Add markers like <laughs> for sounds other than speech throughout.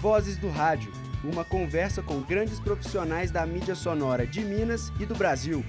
Vozes do Rádio, uma conversa com grandes profissionais da mídia sonora de Minas e do Brasil.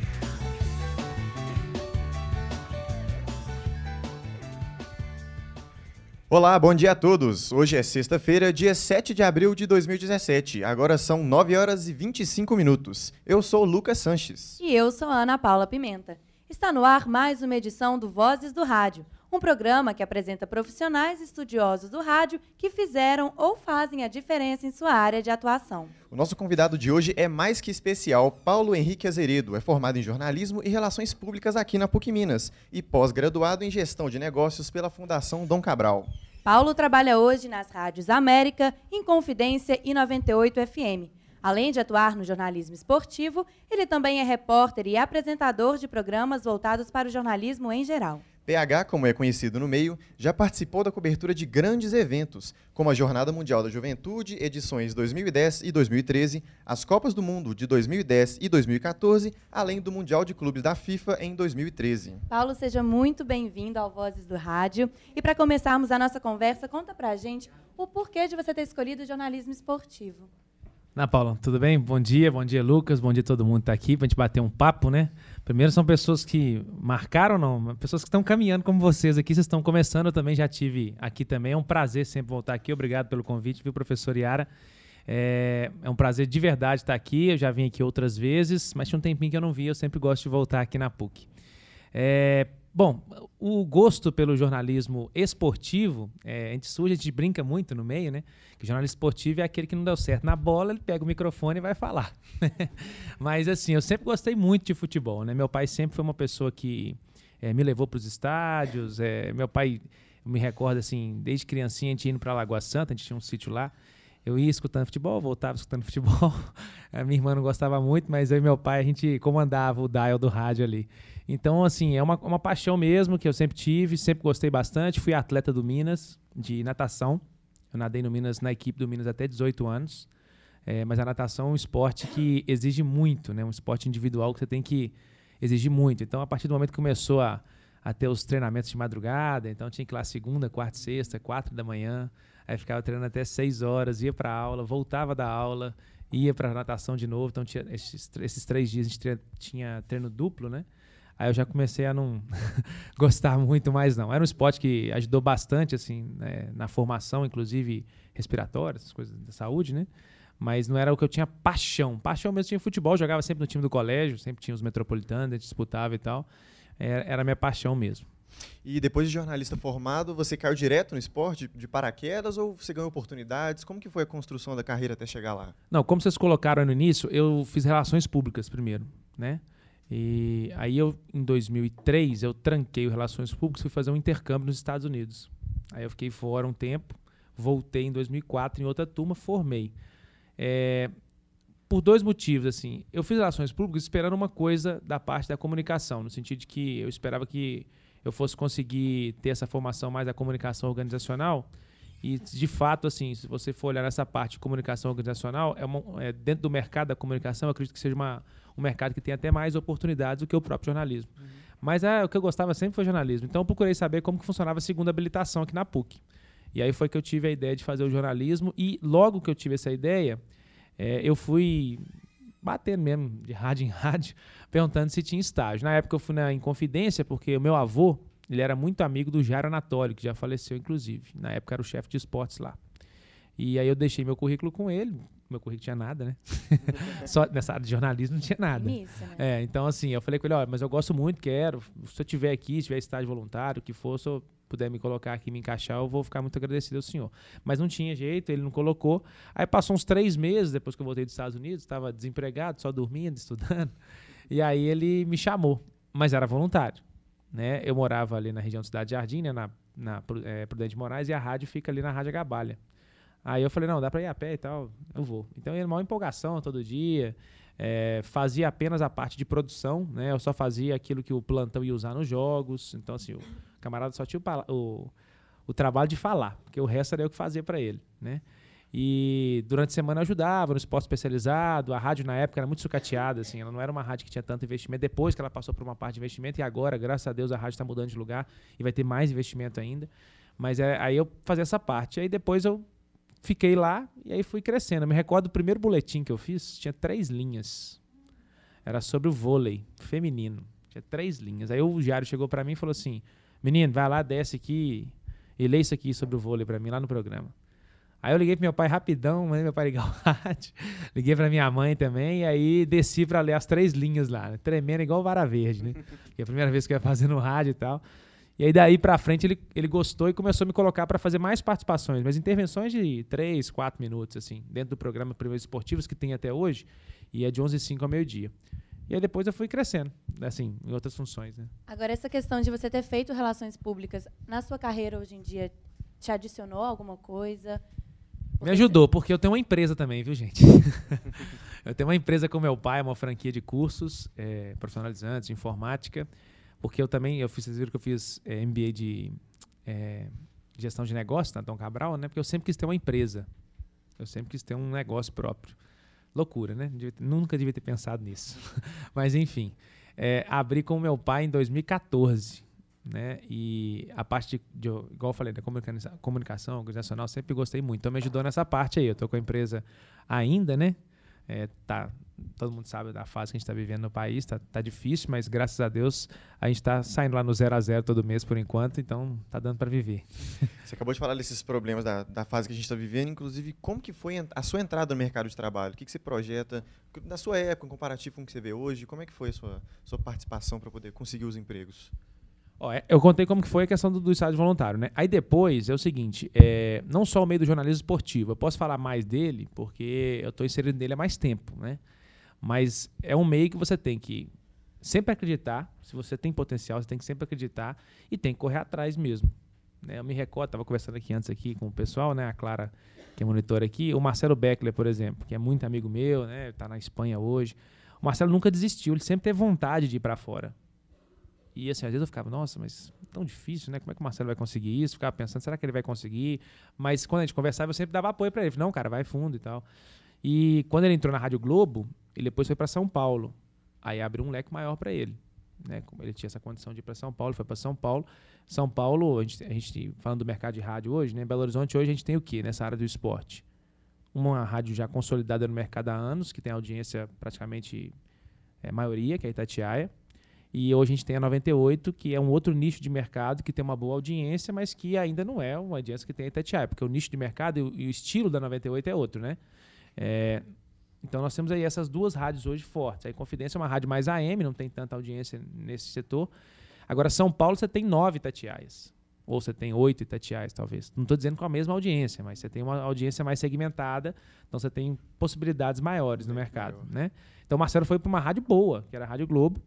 Olá, bom dia a todos. Hoje é sexta-feira, dia 7 de abril de 2017. Agora são 9 horas e 25 minutos. Eu sou Lucas Sanches. E eu sou Ana Paula Pimenta. Está no ar mais uma edição do Vozes do Rádio, um programa que apresenta profissionais estudiosos do rádio que fizeram ou fazem a diferença em sua área de atuação. O nosso convidado de hoje é mais que especial, Paulo Henrique Azeredo. É formado em jornalismo e relações públicas aqui na PUC Minas e pós-graduado em gestão de negócios pela Fundação Dom Cabral. Paulo trabalha hoje nas rádios América, Inconfidência e 98 FM. Além de atuar no jornalismo esportivo, ele também é repórter e apresentador de programas voltados para o jornalismo em geral. PH, como é conhecido no meio, já participou da cobertura de grandes eventos, como a Jornada Mundial da Juventude, edições 2010 e 2013, as Copas do Mundo de 2010 e 2014, além do Mundial de Clubes da FIFA em 2013. Paulo, seja muito bem-vindo ao Vozes do Rádio. E para começarmos a nossa conversa, conta pra gente o porquê de você ter escolhido o jornalismo esportivo. Na Paula, tudo bem? Bom dia, bom dia, Lucas, bom dia todo mundo que tá aqui pra gente bater um papo, né? Primeiro são pessoas que marcaram, não, pessoas que estão caminhando como vocês aqui, vocês estão começando, eu também já tive aqui também, é um prazer sempre voltar aqui, obrigado pelo convite, viu, professor Iara? É, é um prazer de verdade estar aqui, eu já vim aqui outras vezes, mas tinha um tempinho que eu não vi, eu sempre gosto de voltar aqui na PUC. É, Bom, o gosto pelo jornalismo esportivo, é, a gente surge, a gente brinca muito no meio, né? Que o jornalismo esportivo é aquele que não deu certo na bola, ele pega o microfone e vai falar. <laughs> Mas assim, eu sempre gostei muito de futebol, né? Meu pai sempre foi uma pessoa que é, me levou para os estádios. É, meu pai, me recordo assim, desde criancinha a gente indo para Lagoa Santa, a gente tinha um sítio lá. Eu ia escutando futebol, voltava escutando <laughs> futebol. a minha irmã não gostava muito, mas eu e meu pai a gente comandava o dial do rádio ali. Então, assim, é uma, uma paixão mesmo que eu sempre tive, sempre gostei bastante. Fui atleta do Minas, de natação. Eu nadei no Minas, na equipe do Minas até 18 anos. É, mas a natação é um esporte que exige muito, né? Um esporte individual que você tem que exigir muito. Então, a partir do momento que começou a, a ter os treinamentos de madrugada, então tinha que ir lá segunda, quarta, sexta, quatro da manhã. Aí ficava treinando até seis horas, ia para aula, voltava da aula, ia para natação de novo. Então, tinha esses, esses três dias a gente tinha treino duplo, né? Aí eu já comecei a não <laughs> gostar muito mais, não. Era um esporte que ajudou bastante, assim, né, na formação, inclusive respiratória, essas coisas da saúde, né? Mas não era o que eu tinha paixão. Paixão mesmo tinha futebol, jogava sempre no time do colégio, sempre tinha os metropolitanos, a gente disputava e tal. Era, era a minha paixão mesmo. E depois de jornalista formado, você caiu direto no esporte, de paraquedas, ou você ganhou oportunidades? Como que foi a construção da carreira até chegar lá? Não, como vocês colocaram no início, eu fiz relações públicas primeiro, né? E aí eu, em 2003, eu tranquei o Relações Públicas e fui fazer um intercâmbio nos Estados Unidos. Aí eu fiquei fora um tempo, voltei em 2004 em outra turma, formei. É, por dois motivos, assim. Eu fiz Relações Públicas esperando uma coisa da parte da comunicação, no sentido de que eu esperava que eu fosse conseguir ter essa formação mais da comunicação organizacional. E, de fato, assim, se você for olhar nessa parte de comunicação organizacional, é, uma, é dentro do mercado da comunicação, eu acredito que seja uma, um mercado que tem até mais oportunidades do que o próprio jornalismo. Uhum. Mas é, o que eu gostava sempre foi jornalismo. Então eu procurei saber como que funcionava a segunda habilitação aqui na PUC. E aí foi que eu tive a ideia de fazer o jornalismo. E logo que eu tive essa ideia, é, eu fui batendo mesmo, de rádio em rádio, <laughs> perguntando se tinha estágio. Na época eu fui na Inconfidência, porque o meu avô, ele era muito amigo do Jairo Anatólico, que já faleceu, inclusive. Na época era o chefe de esportes lá. E aí eu deixei meu currículo com ele, meu currículo tinha nada, né? <laughs> Só nessa área de jornalismo não tinha nada. Isso, né? É, então assim, eu falei com ele, olha, mas eu gosto muito, quero. Se eu tiver aqui, se tiver estágio voluntário, o que for, se eu puder me colocar aqui, me encaixar, eu vou ficar muito agradecido ao senhor. Mas não tinha jeito, ele não colocou. Aí passou uns três meses depois que eu voltei dos Estados Unidos, estava desempregado, só dormindo, <laughs> estudando. E aí ele me chamou, mas era voluntário. Né? Eu morava ali na região da Cidade Jardim, né? na, na é, Prudente Moraes, e a rádio fica ali na Rádio Gabalha. Aí eu falei, não, dá pra ir a pé e tal, eu vou. Então eu ia uma empolgação todo dia, é, fazia apenas a parte de produção, né? Eu só fazia aquilo que o plantão ia usar nos jogos. Então, assim, o camarada só tinha o, o, o trabalho de falar, porque o resto era eu que fazia para ele, né? E durante a semana eu ajudava no esporte especializado. A rádio na época era muito sucateada, assim, ela não era uma rádio que tinha tanto investimento. Depois que ela passou por uma parte de investimento, e agora, graças a Deus, a rádio está mudando de lugar e vai ter mais investimento ainda. Mas é, aí eu fazia essa parte. Aí depois eu fiquei lá e aí fui crescendo. Eu me recordo do primeiro boletim que eu fiz, tinha três linhas. Era sobre o vôlei feminino. Tinha três linhas. Aí o diário chegou para mim e falou assim: Menino, vai lá, desce aqui e lê isso aqui sobre o vôlei para mim lá no programa. Aí eu liguei pro meu pai rapidão, mandei meu pai ligar o rádio. <laughs> Liguei pra minha mãe também, e aí desci pra ler as três linhas lá, né? tremendo igual vara verde, né? que é a primeira vez que eu ia fazer no rádio e tal. E aí daí pra frente ele, ele gostou e começou a me colocar para fazer mais participações, mas intervenções de três, quatro minutos, assim, dentro do programa Primeiros Esportivos que tem até hoje, e é de 11 h 05 ao meio-dia. E aí depois eu fui crescendo, assim, em outras funções, né? Agora, essa questão de você ter feito relações públicas, na sua carreira hoje em dia, te adicionou alguma coisa? Me ajudou, porque eu tenho uma empresa também, viu, gente? <laughs> eu tenho uma empresa com meu pai, uma franquia de cursos é, profissionalizantes, de informática, porque eu também, eu fiz, vocês viram que eu fiz é, MBA de é, gestão de negócio na Dom Cabral, né? Porque eu sempre quis ter uma empresa. Eu sempre quis ter um negócio próprio. Loucura, né? Nunca devia ter pensado nisso. <laughs> Mas, enfim, é, abri com meu pai em 2014 né? E a parte de, de igual eu falei, da comunicação, comunicação organizacional, sempre gostei muito. Então me ajudou nessa parte aí. Eu tô com a empresa ainda, né? É, tá, todo mundo sabe da fase que a gente está vivendo no país, tá, tá difícil, mas graças a Deus a gente está saindo lá no zero a zero todo mês por enquanto, então tá dando para viver. <laughs> Você acabou de falar desses problemas da, da fase que a gente está vivendo, inclusive como que foi a sua entrada no mercado de trabalho? O que, que você projeta na sua época, em comparativo com o que você vê hoje? Como é que foi a sua, sua participação para poder conseguir os empregos? Ó, é, eu contei como que foi a questão do, do estágio voluntário, né? Aí depois é o seguinte, é, não só o meio do jornalismo esportivo, eu posso falar mais dele porque eu estou inserido nele há mais tempo, né? Mas é um meio que você tem que sempre acreditar, se você tem potencial, você tem que sempre acreditar e tem que correr atrás mesmo. Né? Eu me recordo, estava conversando aqui antes aqui com o pessoal, né? A Clara, que é monitora aqui, o Marcelo Beckler, por exemplo, que é muito amigo meu, né? Está na Espanha hoje. O Marcelo nunca desistiu, ele sempre teve vontade de ir para fora. E assim, às vezes eu ficava, nossa, mas tão difícil, né? Como é que o Marcelo vai conseguir isso? Ficava pensando, será que ele vai conseguir? Mas quando a gente conversava, eu sempre dava apoio para ele. Não, cara, vai fundo e tal. E quando ele entrou na Rádio Globo, ele depois foi para São Paulo. Aí abriu um leque maior para ele. Né? Como ele tinha essa condição de ir para São Paulo, foi para São Paulo. São Paulo, a gente, a gente, falando do mercado de rádio hoje, né? Belo Horizonte hoje a gente tem o quê nessa área do esporte? Uma rádio já consolidada no mercado há anos, que tem audiência praticamente é, maioria, que é a Itatiaia. E hoje a gente tem a 98, que é um outro nicho de mercado que tem uma boa audiência, mas que ainda não é uma audiência que tem a Itatiaia, porque o nicho de mercado e o, estilo da 98 é outro, né? É, então nós temos aí essas duas rádios hoje fortes. A Confidência é uma rádio mais AM, não tem tanta audiência nesse setor. Agora, São Paulo você tem nove Itatiaias. Ou você tem oito Itatiais, talvez. Não estou dizendo com a mesma audiência, mas você tem uma audiência mais segmentada, então você tem possibilidades maiores no mercado. Né? Então o Marcelo foi para uma rádio boa, que era a Rádio Globo,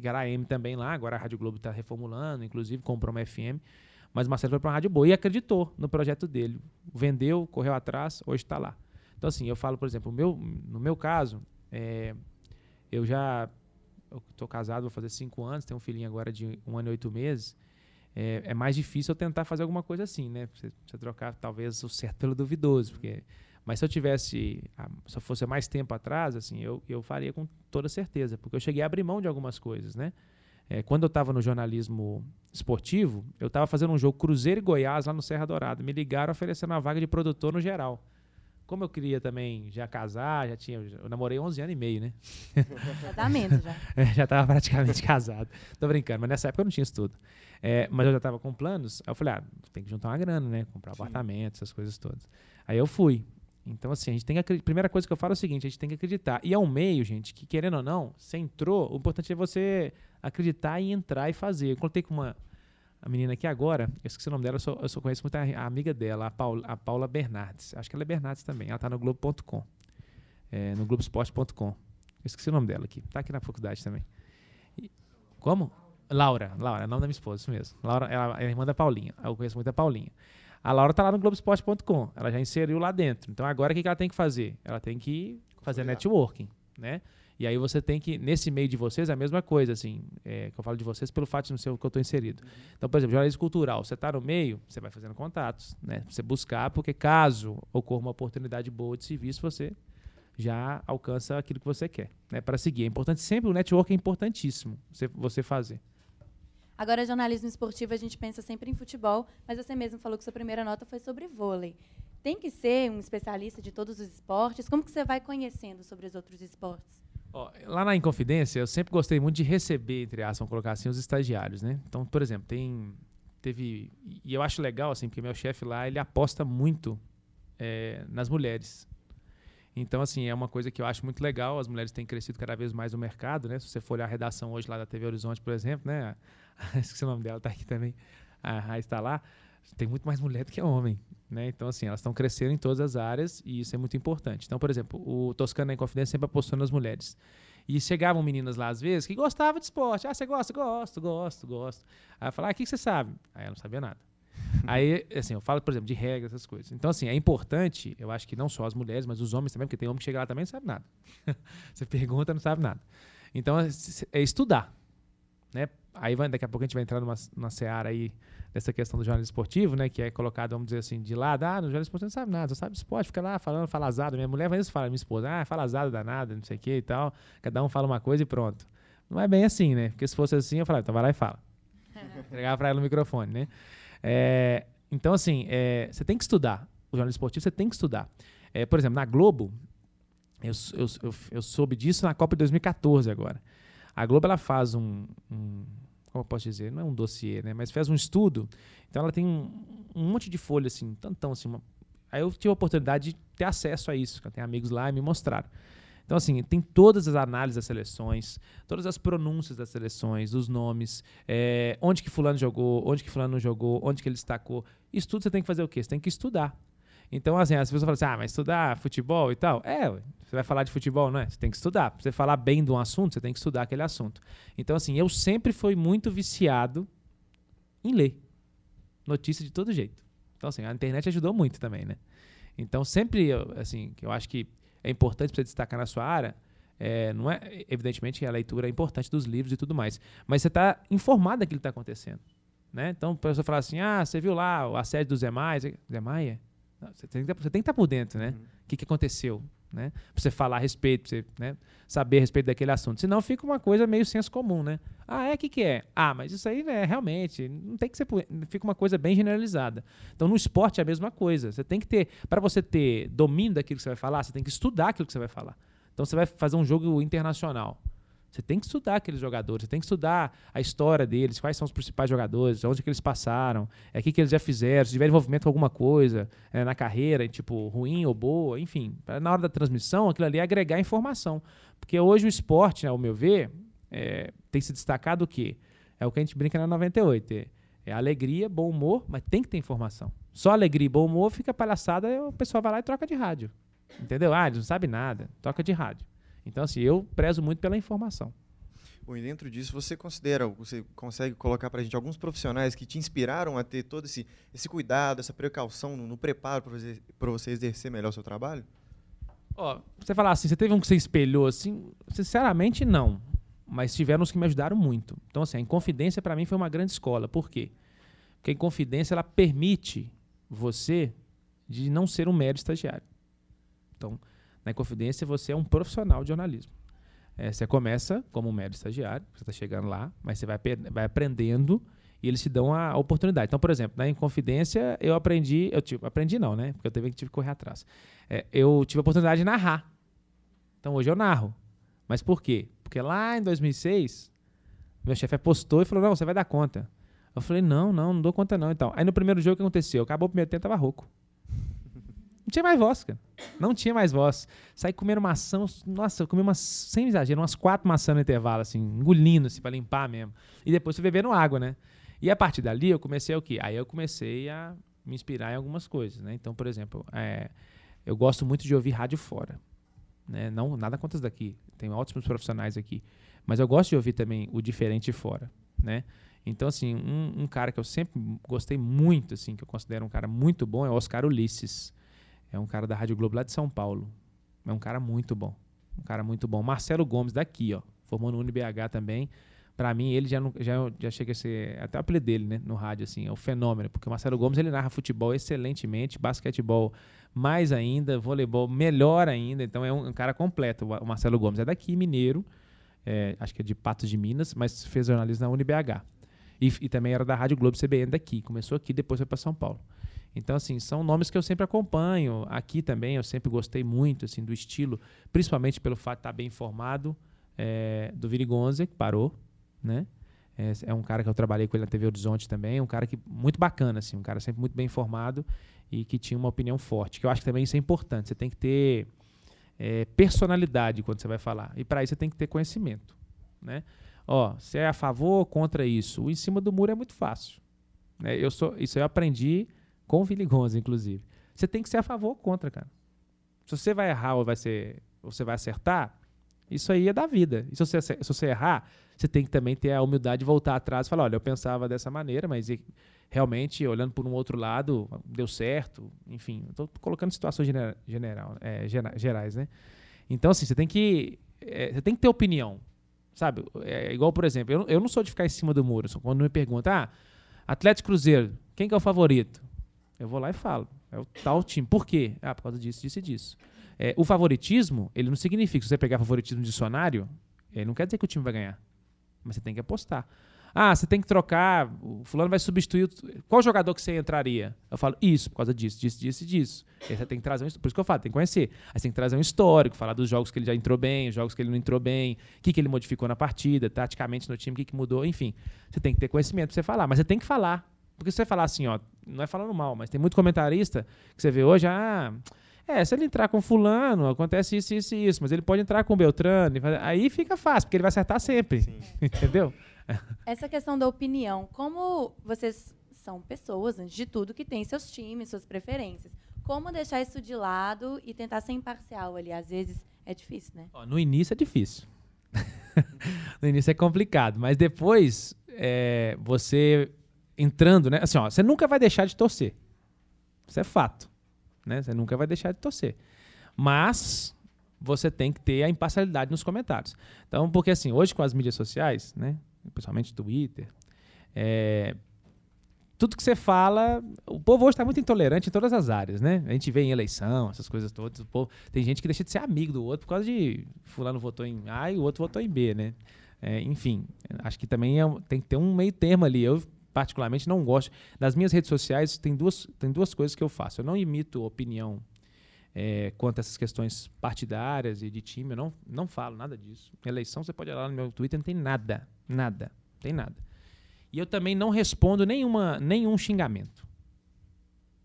que era a AM também lá, agora a Rádio Globo está reformulando, inclusive comprou uma FM. Mas o Marcelo foi para uma rádio boa e acreditou no projeto dele. Vendeu, correu atrás, hoje está lá. Então, assim, eu falo, por exemplo, meu, no meu caso, é, eu já estou casado, vou fazer cinco anos, tenho um filhinho agora de um ano e oito meses. É, é, mais difícil eu tentar fazer alguma coisa assim, né? Você, você trocar talvez o certo pelo duvidoso, porque mas se eu tivesse, se eu fosse mais tempo atrás, assim, eu, eu faria com toda certeza, porque eu cheguei a abrir mão de algumas coisas, né? É, quando eu estava no jornalismo esportivo, eu estava fazendo um jogo Cruzeiro e Goiás lá no Serra Dourada. Me ligaram oferecendo uma vaga de produtor no geral. Como eu queria também já casar, já tinha, eu namorei 11 anos e meio, né? <laughs> Casamento já. <laughs> É, já estava praticamente <laughs> casado. Tô brincando, mas nessa época eu não tinha isso tudo. É, mas eu já estava com planos. Aí eu falei, ah, tem que juntar uma grana, né? Comprar um apartamento, essas coisas todas. Aí eu fui. Então, assim, a gente tem que A primeira coisa que eu falo é o seguinte: a gente tem que acreditar. E é um meio, gente, que querendo ou não, você entrou, o importante é você acreditar e entrar e fazer. Eu contei com uma a menina aqui agora, eu esqueci o nome dela, eu, só, eu só conheço muito a, a, amiga dela, a Paula, a Paula Bernardes. Acho que ela é Bernardes também. Ela tá no Globo.com. É, no Globoesporte.com. Eu esqueci o nome dela aqui. Tá aqui na faculdade também. E, como? Laura. Laura, é o nome da minha esposa, isso mesmo. Laura, ela é irmã da Paulinha. Eu conheço muito a Paulinha. A Laura está lá no Globoesporte.com. Ela já inseriu lá dentro. Então agora o que, ela tem que fazer? Ela tem que fazer networking, né? E aí você tem que, nesse meio de vocês, é a mesma coisa, assim, é, que eu falo de vocês pelo fato de não ser o que eu estou inserido. Uhum. Então, por exemplo, jornalismo cultural, você está no meio, você vai fazendo contatos, né? Você buscar, porque caso ocorra uma oportunidade boa de serviço, você já alcança aquilo que você quer, né? Para seguir. É importante, sempre o network é importantíssimo você, você fazer. Agora, jornalismo esportivo, a gente pensa sempre em futebol, mas você mesmo falou que sua primeira nota foi sobre vôlei. Tem que ser um especialista de todos os esportes? Como que você vai conhecendo sobre os outros esportes? Lá na Inconfidência, eu sempre gostei muito de receber, entre aspas, vamos colocar assim, os estagiários, né? Então, por exemplo, tem teve e eu acho legal assim, porque meu chefe lá ele aposta muito é, nas mulheres. Então, assim, é uma coisa que eu acho muito legal. As mulheres têm crescido cada vez mais no mercado, né? Se você for olhar a redação hoje lá da TV Horizonte, por exemplo, né? <laughs> Esqueci o nome dela, tá aqui também. A Raiz está lá. Tem muito mais mulher do que homem, né? Então, assim, elas estão crescendo em todas as áreas e isso é muito importante. Então, por exemplo, o Toscana em Confidência sempre apostou nas mulheres. E chegavam meninas lá, às vezes, que gostavam de esporte. Ah, você gosta? Gosto, gosto, gosto. Aí eu falava, ah, o que você sabe? Aí ela não sabia nada. <laughs> Aí, assim, eu falo, por exemplo, de regras, essas coisas. Então, assim, é importante, eu acho que não só as mulheres, mas os homens também, porque tem homem que chega lá também e não sabe nada. <laughs> Você pergunta, não sabe nada. Então, é, é estudar. Né? Aí vai, daqui a pouco a gente vai entrar numa, numa seara aí dessa questão do jornalismo esportivo, né? Que é colocado, vamos dizer assim, de lado. Ah, no jornalismo esportivo não sabe nada, só sabe esporte, fica lá falando falazado. Minha mulher vai isso fala, minha esposa, ah, falazado danada, não sei o que e tal. Cada um fala uma coisa e pronto. Não é bem assim, né? Porque se fosse assim, eu falava, então vai lá e fala. <laughs> Entregava pra ela o microfone, né? É, então, assim, é, você tem que estudar. O jornalismo esportivo você tem que estudar. É, por exemplo, na Globo, eu, eu, eu, eu, soube disso na Copa de 2014 agora. A Globo ela faz um, um, como eu posso dizer, não é um dossiê, né? Mas faz um estudo. Então ela tem um, um monte de folha assim, tantão assim. Uma... Aí eu tive a oportunidade de ter acesso a isso. Eu tenho amigos lá e me mostraram. Então, assim, tem todas as análises das seleções, todas as pronúncias das seleções, os nomes, é, onde que fulano jogou, onde que fulano não jogou, onde que ele destacou. Isso tudo você tem que fazer o quê? Você tem que estudar. Então, assim, as pessoas falam assim, ah, mas estudar futebol e tal. É, você vai falar de futebol, não é? Você tem que estudar. Pra você falar bem de um assunto, você tem que estudar aquele assunto. Então, assim, eu sempre fui muito viciado em ler. Notícia de todo jeito. Então, assim, a internet ajudou muito também, né? Então, sempre, assim, eu acho que é importante para você destacar na sua área, é, não é, evidentemente a leitura é importante dos livros e tudo mais, mas você está informado daquilo que está acontecendo. Né? Então, a pessoa fala assim: ah, você viu lá o assédio do Zé Maia? Zé Maia? Você, tem que, estar tá por dentro, né? O uhum. que, que aconteceu? Né? Pra você falar a respeito, pra você né, saber a respeito daquele assunto. Senão fica uma coisa meio senso comum, né? Ah, é o que, que é? Ah, mas isso aí é realmente, não tem que ser. Fica uma coisa bem generalizada. Então, no esporte é a mesma coisa. Você tem que ter. Para você ter domínio daquilo que você vai falar, você tem que estudar aquilo que você vai falar. Então, você vai fazer um jogo internacional. Você tem que estudar aqueles jogadores, você tem que estudar a história deles, quais são os principais jogadores, onde que eles passaram, é, o que, que eles já fizeram, se tiver envolvimento com alguma coisa é, na carreira, tipo, ruim ou boa, enfim. Na hora da transmissão, aquilo ali é agregar informação. Porque hoje o esporte, né, ao meu ver, é, tem se destacado o quê? É o que a gente brinca na 98. É, é alegria, bom humor, mas tem que ter informação. Só alegria e bom humor fica palhaçada, o pessoal vai lá e troca de rádio. Entendeu? Ah, eles não sabem nada, troca de rádio. Então, assim, eu prezo muito pela informação. Bom, e dentro disso, você considera, você consegue colocar para a gente alguns profissionais que te inspiraram a ter todo esse, esse cuidado, essa precaução no, no preparo para você, você exercer melhor o seu trabalho? Ó, você falar assim, você teve um que você espelhou assim? Sinceramente, não. Mas tiveram uns que me ajudaram muito. Então, assim, a Inconfidência para mim foi uma grande escola. Por quê? Porque a Inconfidência ela permite você de não ser um mero estagiário. Então, na Inconfidência, você é um profissional de jornalismo. É, você começa como um mero estagiário, você está chegando lá, mas você vai, vai aprendendo e eles te dão a, oportunidade. Então, por exemplo, na Inconfidência, eu aprendi, eu tive, aprendi não, né? Porque eu tive, tive que correr atrás. É, eu tive a oportunidade de narrar. Então, hoje eu narro. Mas por quê? Porque lá em 2006, meu chefe apostou e falou: não, você vai dar conta. Eu falei: não, não, não dou conta não. Então, aí no primeiro jogo, o que aconteceu? Acabou o primeiro tempo, tava rouco. Tinha mais voz, cara. Não tinha mais voz. Saí comendo maçã. Nossa, eu comi umas, sem exagero, umas quatro maçãs no intervalo, assim, engolindo, assim, pra limpar mesmo. E depois fui bebendo água, né? E a partir dali eu comecei o quê? Aí eu comecei a me inspirar em algumas coisas, né? Então, por exemplo, é, eu gosto muito de ouvir rádio fora. Né? Não, nada contra isso daqui. Tem ótimos profissionais aqui. Mas eu gosto de ouvir também o diferente fora, né? Então, assim, um, um cara que eu sempre gostei muito, assim, que eu considero um cara muito bom é o Oscar Ulisses. É um cara da Rádio Globo lá de São Paulo. É um cara muito bom. Um cara muito bom. Marcelo Gomes daqui, ó. Formou no UniBH também. Para mim, ele já, não, já, já chega a ser. Até o apelido dele, né? No rádio, assim. É um fenômeno. Porque o Marcelo Gomes, ele narra futebol excelentemente. Basquetebol mais ainda. Voleibol melhor ainda. Então, é um, um cara completo. O Marcelo Gomes é daqui, mineiro. É, acho que é de Patos de Minas. Mas fez jornalismo na UniBH. E, e também era da Rádio Globo CBN daqui. Começou aqui, depois foi para São Paulo. Então, assim, são nomes que eu sempre acompanho. Aqui também eu sempre gostei muito assim, do estilo, principalmente pelo fato de estar bem informado, é, do Virigonze, que parou, né? É, é, um cara que eu trabalhei com ele na TV Horizonte também, um cara que muito bacana, assim, um cara sempre muito bem informado e que tinha uma opinião forte. Que eu acho que também isso é importante. Você tem que ter é, personalidade quando você vai falar. E para isso você tem que ter conhecimento. Né? Ó, você é a favor ou contra isso? O em cima do muro é muito fácil. Né? Eu sou, isso eu aprendi com o Viligonza, inclusive. Você tem que ser a favor ou contra, cara. Se você vai errar ou vai ser, ou você vai acertar, isso aí é da vida. E se você, se você errar, você tem que também ter a humildade de voltar atrás e falar, olha, eu pensava dessa maneira, mas realmente, olhando por um outro lado, deu certo. Enfim, estou colocando situações genera, general, é, gerais, né? Então, assim, você tem que, é, você tem que ter opinião, sabe? É, igual, por exemplo, eu, eu não sou de ficar em cima do muro. Quando me perguntam, ah, Atlético Cruzeiro, quem que é o favorito? Eu vou lá e falo. É o tal time. Por quê? Ah, por causa disso, disso e disso. É, o favoritismo, ele não significa, se você pegar favoritismo no dicionário, ele não quer dizer que o time vai ganhar. Mas você tem que apostar. Ah, você tem que trocar, o fulano vai substituir. Qual jogador que você entraria? Eu falo, isso, por causa disso, disso, disso e disso. Aí você tem que trazer um Por isso que eu falo, tem que conhecer. Aí você tem que trazer um histórico, falar dos jogos que ele já entrou bem, os jogos que ele não entrou bem, o que, que ele modificou na partida, taticamente no time, o que, que mudou, enfim. Você tem que ter conhecimento pra você falar, mas você tem que falar. Porque se você falar assim, ó, não é falando mal, mas tem muito comentarista que você vê hoje, ah. É, se ele entrar com fulano, acontece isso, isso e isso, mas ele pode entrar com Beltrano, aí fica fácil, porque ele vai acertar sempre. <laughs> Entendeu? Essa questão da opinião, como vocês são pessoas, antes de tudo, que têm seus times, suas preferências. Como deixar isso de lado e tentar ser imparcial ali? Às vezes é difícil, né? no início é difícil. <laughs> no início é complicado, mas depois é, você entrando, né? Assim, ó, você nunca vai deixar de torcer. Isso é fato. Né? Você nunca vai deixar de torcer. Mas você tem que ter a imparcialidade nos comentários. Então, porque assim, hoje com as mídias sociais, né? Principalmente Twitter, é, tudo que você fala, o povo hoje está muito intolerante em todas as áreas, né? A gente vê em eleição, essas coisas todas. O povo, tem gente que deixa de ser amigo do outro por causa de fulano votou em A e o outro votou em B, né? É, enfim, acho que também é, tem que ter um meio termo ali. Eu particularmente não gosto. Nas minhas redes sociais tem duas, tem duas coisas que eu faço. Eu não imito opinião é, quanto a essas questões partidárias e de time, eu não, não falo nada disso. Eleição, você pode olhar lá no meu Twitter, não tem nada. Nada. Tem nada. E eu também não respondo nenhuma, nenhum xingamento.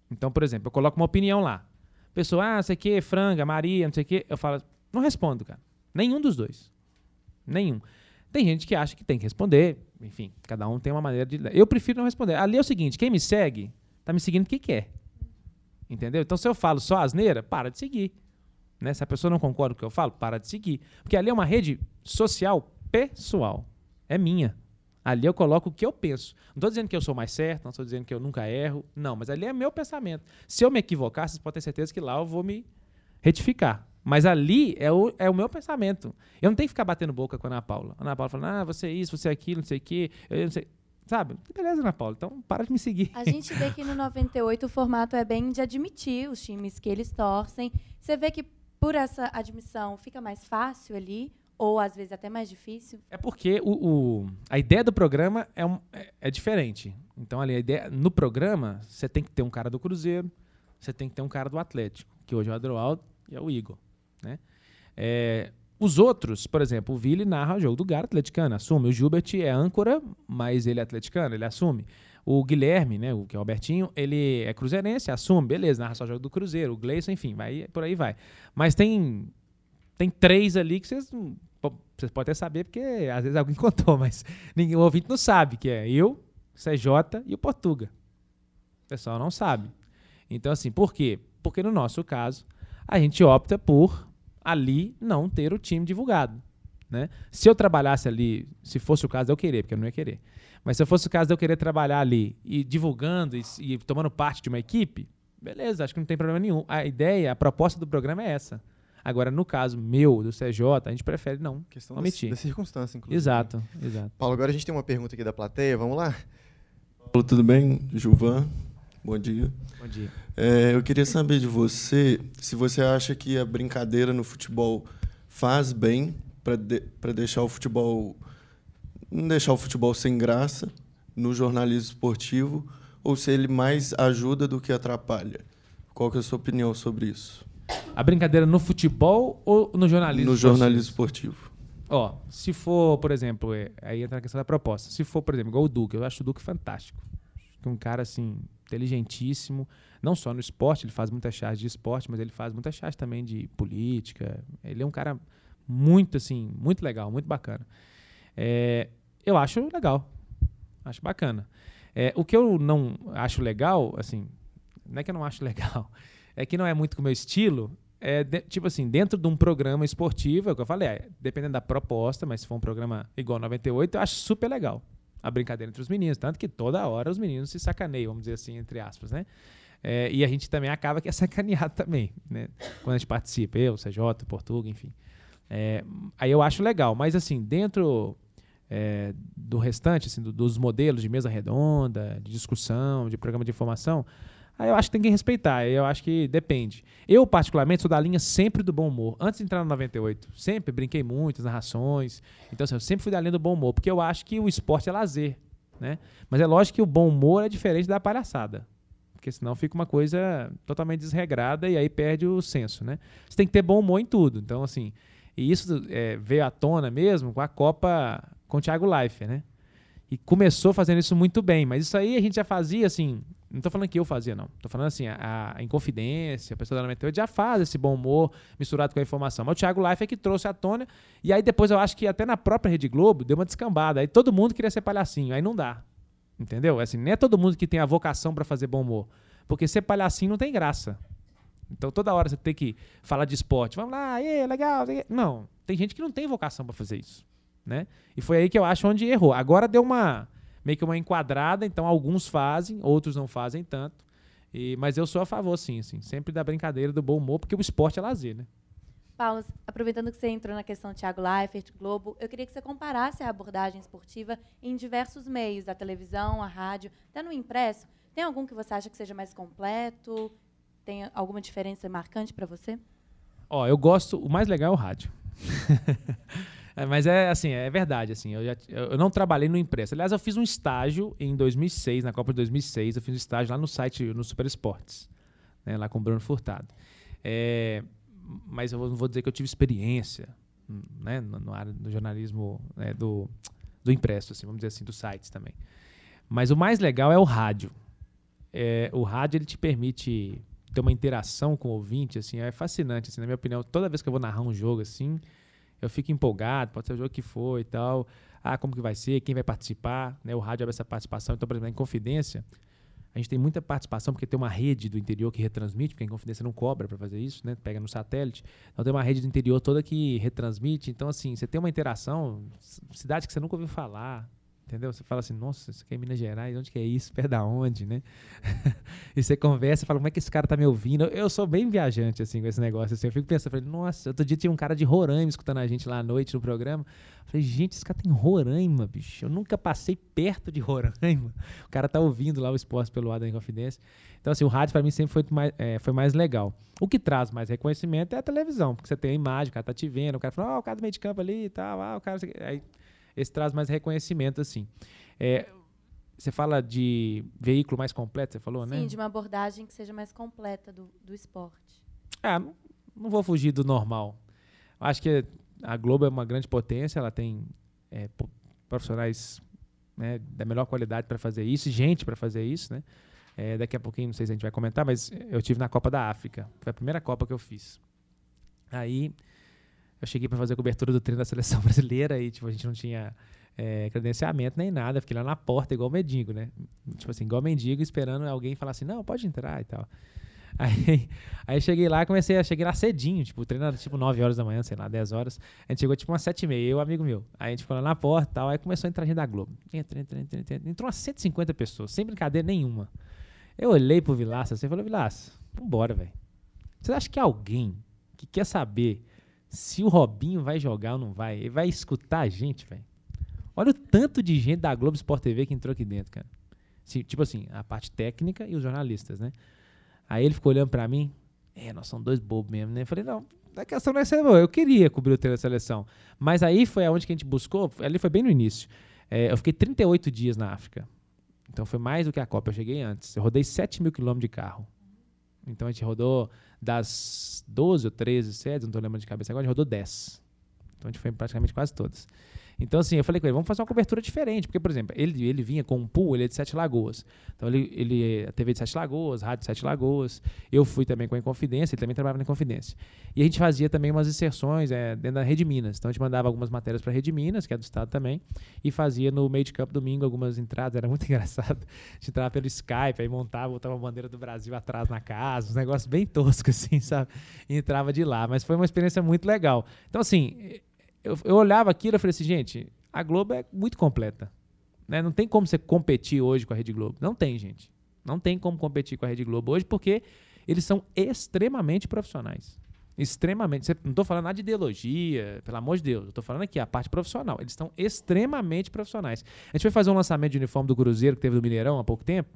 Então, por exemplo, eu coloco uma opinião lá. Pessoa, ah, sei que, franga, Maria, não sei o que. Eu falo, não respondo, cara. Nenhum dos dois. Nenhum. Tem gente que acha que tem que responder. Enfim, cada um tem uma maneira de. Eu prefiro não responder. Ali é o seguinte: quem me segue, tá me seguindo porque quer. Entendeu? Então, se eu falo só asneira, para de seguir. Né? Se a pessoa não concorda com o que eu falo, para de seguir. Porque ali é uma rede social pessoal. É minha. Ali eu coloco o que eu penso. Não estou dizendo que eu sou mais certo, não estou dizendo que eu nunca erro. Não, mas ali é meu pensamento. Se eu me equivocar, vocês podem ter certeza que lá eu vou me retificar. Mas ali é o, é o meu pensamento. Eu não tenho que ficar batendo boca com a Ana Paula. A Ana Paula falando, ah, você é isso, você é aquilo, não sei o quê. Eu não sei. Sabe? Beleza, Ana Paula. Então, para de me seguir. A gente vê que no 98 o formato é bem de admitir os times que eles torcem. Você vê que por essa admissão fica mais fácil ali, ou às vezes até mais difícil? É porque o, o a ideia do programa é, um, é, é, diferente. Então, ali, a ideia, no programa, você tem que ter um cara do Cruzeiro, você tem que ter um cara do Atlético, que hoje é o Adroaldo e é o Igor. Né? É, os outros, por exemplo, o Vili narra o jogo do Galo atleticano, assume. O Gilbert é âncora, mas ele é atleticano, ele assume. O Guilherme, né, o que é o Albertinho, ele é cruzeirense, assume, beleza, narra só o jogo do Cruzeiro. O Gleison, enfim, vai, por aí vai. Mas tem, tem três ali que vocês, vocês podem até saber, porque às vezes alguém <laughs> contou, mas ninguém, o ouvinte não sabe, que é eu, CJ e o Portuga. O pessoal não sabe. Então, assim, por quê? Porque no nosso caso, a gente opta por ali não ter o time divulgado. Né? Se eu trabalhasse ali, se fosse o caso de eu querer, porque eu não ia querer, mas se fosse o caso de eu querer trabalhar ali e divulgando e, e tomando parte de uma equipe, beleza, acho que não tem problema nenhum. A ideia, a proposta do programa é essa. Agora, no caso meu, do CJ, a gente prefere não Questão omitir. Da, da circunstância, inclusive. Exato, exato. Paulo, agora a gente tem uma pergunta aqui da plateia, vamos lá? Paulo, tudo bem? Juvan, bom dia. Bom dia. É, eu queria saber de você se você acha que a brincadeira no futebol faz bem para de, deixar o futebol não deixar o futebol sem graça no jornalismo esportivo ou se ele mais ajuda do que atrapalha. Qual que é a sua opinião sobre isso? A brincadeira no futebol ou no jornalismo? No jornalismo esportivo. Ó, se for, por exemplo, é, aí entra a questão da proposta. Se for, por exemplo, igual o Duque, eu acho o Duque fantástico. Acho que um cara, assim, inteligentíssimo. Não só no esporte, ele faz muita charge de esporte, mas ele faz muita charge também de política. Ele é um cara muito, assim, muito legal, muito bacana. É, eu acho legal. Acho bacana. É, o que eu não acho legal, assim, não é que eu não acho <laughs> legal, é que não é muito com o meu estilo, é, de, tipo assim, dentro de um programa esportivo, é o que eu falei, é, dependendo da proposta, mas se for um programa igual 98, eu acho super legal a brincadeira entre os meninos. Tanto que toda hora os meninos se sacaneiam, vamos dizer assim, entre aspas, né? É, e a gente também acaba que é sacaneado <laughs> também, né? Quando a gente participa, eu, CJ, Portuga, enfim. É, aí eu acho legal, mas assim, dentro é, do restante, assim, do, dos modelos de mesa redonda, de discussão, de programa de informação, Eu acho que tem que respeitar, eu acho que depende. Eu, particularmente, sou da linha sempre do bom humor. Antes de entrar no 98, sempre brinquei muito, narrações. Então, assim, eu sempre fui da linha do bom humor, porque eu acho que o esporte é lazer, né? Mas é lógico que o bom humor é diferente da palhaçada. Porque senão fica uma coisa totalmente desregrada e aí perde o senso, né? Você tem que ter bom humor em tudo. Então, assim, e isso é, veio à tona mesmo com a Copa com o Thiago Leifert, né? E começou fazendo isso muito bem, mas isso aí a gente já fazia assim, não estou falando que eu fazia, não. Estou falando assim, a, a Inconfidência, a pessoa da 98 já faz esse bom humor misturado com a informação. Mas o Thiago Life é que trouxe à tona. E aí depois eu acho que até na própria Rede Globo deu uma descambada. Aí todo mundo queria ser palhacinho. Aí não dá. Entendeu? Assim, não é todo mundo que tem a vocação para fazer bom humor. Porque ser palhacinho não tem graça. Então toda hora você tem que falar de esporte. Vamos lá, aí, legal. Não, tem gente que não tem vocação para fazer isso. Né? E foi aí que eu acho onde errou. Agora deu uma meio que uma enquadrada, então alguns fazem, outros não fazem tanto. E, mas eu sou a favor, sim, assim, sempre da brincadeira, do bom humor, porque o esporte é lazer, né? Paulo, aproveitando que você entrou na questão Thiago Leifert, Globo, eu queria que você comparasse a abordagem esportiva em diversos meios, a televisão, a rádio, até no impresso. Tem algum que você acha que seja mais completo? Tem alguma diferença marcante para você? Ó, eu gosto, o mais legal é o rádio. <laughs> É, mas é assim, é verdade, assim, eu, já, eu não trabalhei no impresso. Aliás, eu fiz um estágio em 2006, na Copa de 2006, eu fiz um estágio lá no site, no Super Esportes, né, lá com o Bruno Furtado. É, mas eu não vou dizer que eu tive experiência né, no, no, no jornalismo né, do, do impresso, assim, vamos dizer assim, dos sites também. Mas o mais legal é o rádio. É, o rádio ele te permite ter uma interação com o ouvinte, assim, é fascinante, assim, na minha opinião. Toda vez que eu vou narrar um jogo assim, eu fico empolgado, pode ser o jogo que for e tal. Ah, como que vai ser, quem vai participar, né? O rádio abre essa participação. Então, por exemplo, em Confidência, a gente tem muita participação porque tem uma rede do interior que retransmite, porque a Confidência não cobra para fazer isso, né? Pega no satélite. Então tem uma rede do interior toda que retransmite. Então, assim, você tem uma interação, cidade que você nunca ouviu falar, Entendeu? Você fala assim, nossa, isso aqui é Minas Gerais, onde que é isso? Perto da onde, né? <laughs> e você conversa, fala, como é que esse cara tá me ouvindo? Eu sou bem viajante, assim, com esse negócio, assim. Eu fico pensando, falei, nossa, outro dia tinha um cara de Roraima escutando a gente lá à noite no programa. falei, gente, esse cara tem Roraima, bicho. Eu nunca passei perto de Roraima. <laughs> O cara tá ouvindo lá o esporte pelo lado da Inconfidência. Então, assim, o rádio para mim sempre foi mais, é, foi mais legal. O que traz mais reconhecimento é a televisão, porque você tem a imagem, o cara tá te vendo, o cara fala, ó, oh, o cara do meio de campo ali e tal, ah, o cara... Aí, esse traz mais reconhecimento, assim. É, você fala de veículo mais completo, você falou, Sim, né? Sim, de uma abordagem que seja mais completa do, do esporte. Ah, não, não vou fugir do normal. Acho que a Globo é uma grande potência, ela tem é, profissionais né, da melhor qualidade para fazer isso, gente para fazer isso, né? É, daqui a pouquinho, não sei se a gente vai comentar, mas eu tive na Copa da África. Foi a primeira Copa que eu fiz. Aí eu cheguei para fazer a cobertura do treino da seleção <laughs> brasileira e tipo, a gente não tinha é, credenciamento nem nada, fiquei lá na porta igual mendigo, né? Tipo assim, igual mendigo, esperando alguém falar assim, não, pode entrar e tal. <laughs> Aí, aí cheguei lá, comecei a cheguei lá cedinho, tipo, o treino era tipo 9 horas da manhã, sei lá, 10 horas. A gente chegou tipo umas 7 e meia, eu amigo meu. Aí a gente ficou lá na porta e tal, aí começou a entrar gente da Globo. Entra, entra, entra, entra. Entrou umas 150 pessoas, sem brincadeira nenhuma. Eu olhei pro Vilaça assim e falei, Vilaça, vambora, velho. Você acha que alguém que quer saber se o Robinho vai jogar ou não vai. Ele vai escutar a gente, velho. Olha o tanto de gente da Globo Sport TV que entrou aqui dentro, cara. tipo assim, a parte técnica e os jornalistas, né? Aí ele ficou olhando para mim. É, nós somos dois bobos mesmo, né? Eu falei, não, a questão não é ser Eu queria cobrir o treino da seleção. Mas aí foi aonde que a gente buscou. Ali foi bem no início. É, eu fiquei 38 dias na África. Então foi mais do que a Copa, eu cheguei antes. Eu rodei 7 mil quilômetros de carro. Então a gente rodou das 12 ou 13 sedes, não estou lembrando de cabeça agora, a gente rodou 10. Então a gente foi praticamente quase todas. Então, assim, eu falei com ele, vamos fazer uma cobertura diferente. Porque, por exemplo, ele, ele vinha com um pool, ele é de Sete Lagoas. Então, ele, ele a TV de Sete Lagoas, Rádio Sete Lagoas. Eu fui também com a Inconfidência, ele também trabalhava na Inconfidência. E a gente fazia também umas inserções é, dentro da Rede Minas. Então, a gente mandava algumas matérias para a Rede Minas, que é do Estado também, e fazia no meio de campo domingo algumas entradas. Era muito <laughs> engraçado. A gente entrava pelo Skype, aí montava, botava a bandeira do Brasil atrás na casa, um negócio bem tosco, assim, sabe? E entrava de lá. Mas foi uma experiência muito legal. Então, assim, eu, eu olhava aquilo e falei assim, gente, a Globo é muito completa. Né? Não tem como você competir hoje com a Rede Globo. Não tem, gente. Não tem como competir com a Rede Globo hoje porque eles são extremamente profissionais. Extremamente. Não estou falando nada de ideologia, pelo amor de Deus. Estou falando aqui a parte profissional. Eles estão extremamente profissionais. A gente foi fazer um lançamento de uniforme do Cruzeiro que teve do Mineirão há pouco tempo.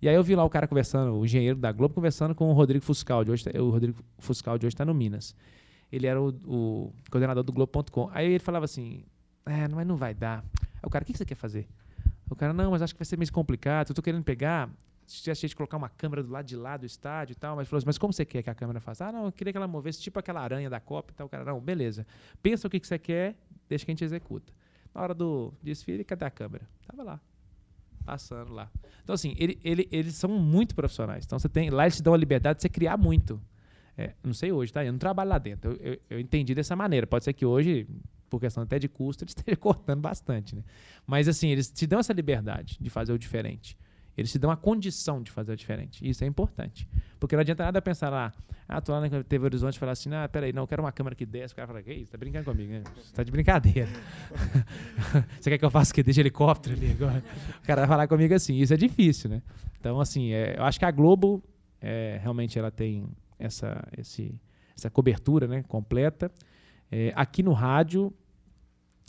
E aí eu vi lá o cara conversando, o engenheiro da Globo, conversando com o Rodrigo Fuscal. Hoje, tá, o Rodrigo Fuscal de hoje está no Minas. Ele era o, o coordenador do Globo.com. Aí ele falava assim: é, mas não vai dar. Aí o cara, o que, você quer fazer? O cara, não, mas acho que vai ser meio complicado. Eu tô querendo pegar. Se a gente colocar uma câmera do lado de lá do estádio e tal, mas falou assim, mas como você quer que a câmera faça? Ah, não, eu queria que ela movesse tipo aquela aranha da Copa e tal. O cara, não, beleza. Pensa o que, que você quer, deixa que a gente executa. Na hora do desfile, cadê a câmera? Tava lá. Passando lá. Então, assim, ele, ele, eles são muito profissionais. Então, você tem. Lá eles te dão a liberdade de você criar muito. É, não sei hoje, tá? Eu não trabalho lá dentro. Eu, eu, eu, entendi dessa maneira. Pode ser que hoje por questão até de custo, <laughs> eles estejam cortando bastante, né? Mas assim, eles te dão essa liberdade de fazer o diferente. Eles te dão a condição de fazer o diferente. Isso é importante. Porque não adianta nada pensar lá, ah, tô lá na TV Horizonte e falar assim, ah, peraí, não, eu quero uma câmera que desce. O cara fala, que isso? Tá brincando comigo, né? Você tá de brincadeira. <laughs> Você quer que eu faça o quê? Deixa helicóptero ali agora? O cara vai falar comigo assim. Isso é difícil, né? Então, assim, é, eu acho que a Globo, é, realmente, ela tem essa, esse, essa cobertura né, completa. É, aqui no rádio,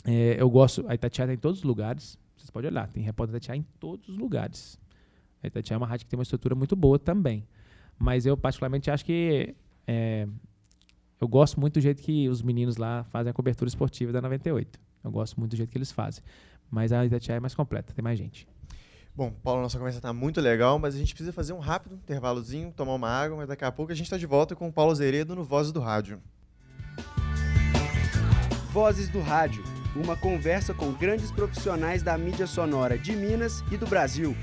é, eu gosto. A Itatiaia está em todos os lugares. Vocês podem olhar, tem repórter Itatiaia em todos os lugares. A Itatiaia é uma rádio que tem uma estrutura muito boa também. Mas eu, particularmente, acho que. É, eu gosto muito do jeito que os meninos lá fazem a cobertura esportiva da 98. Eu gosto muito do jeito que eles fazem. Mas a Itatiaia é mais completa, tem mais gente. Bom, Paulo, nossa conversa está muito legal, mas a gente precisa fazer um rápido intervalozinho, tomar uma água, mas daqui a pouco a gente está de volta com o Paulo Zeredo no Vozes do Rádio. Vozes do Rádio, uma conversa com grandes profissionais da mídia sonora de Minas e do Brasil.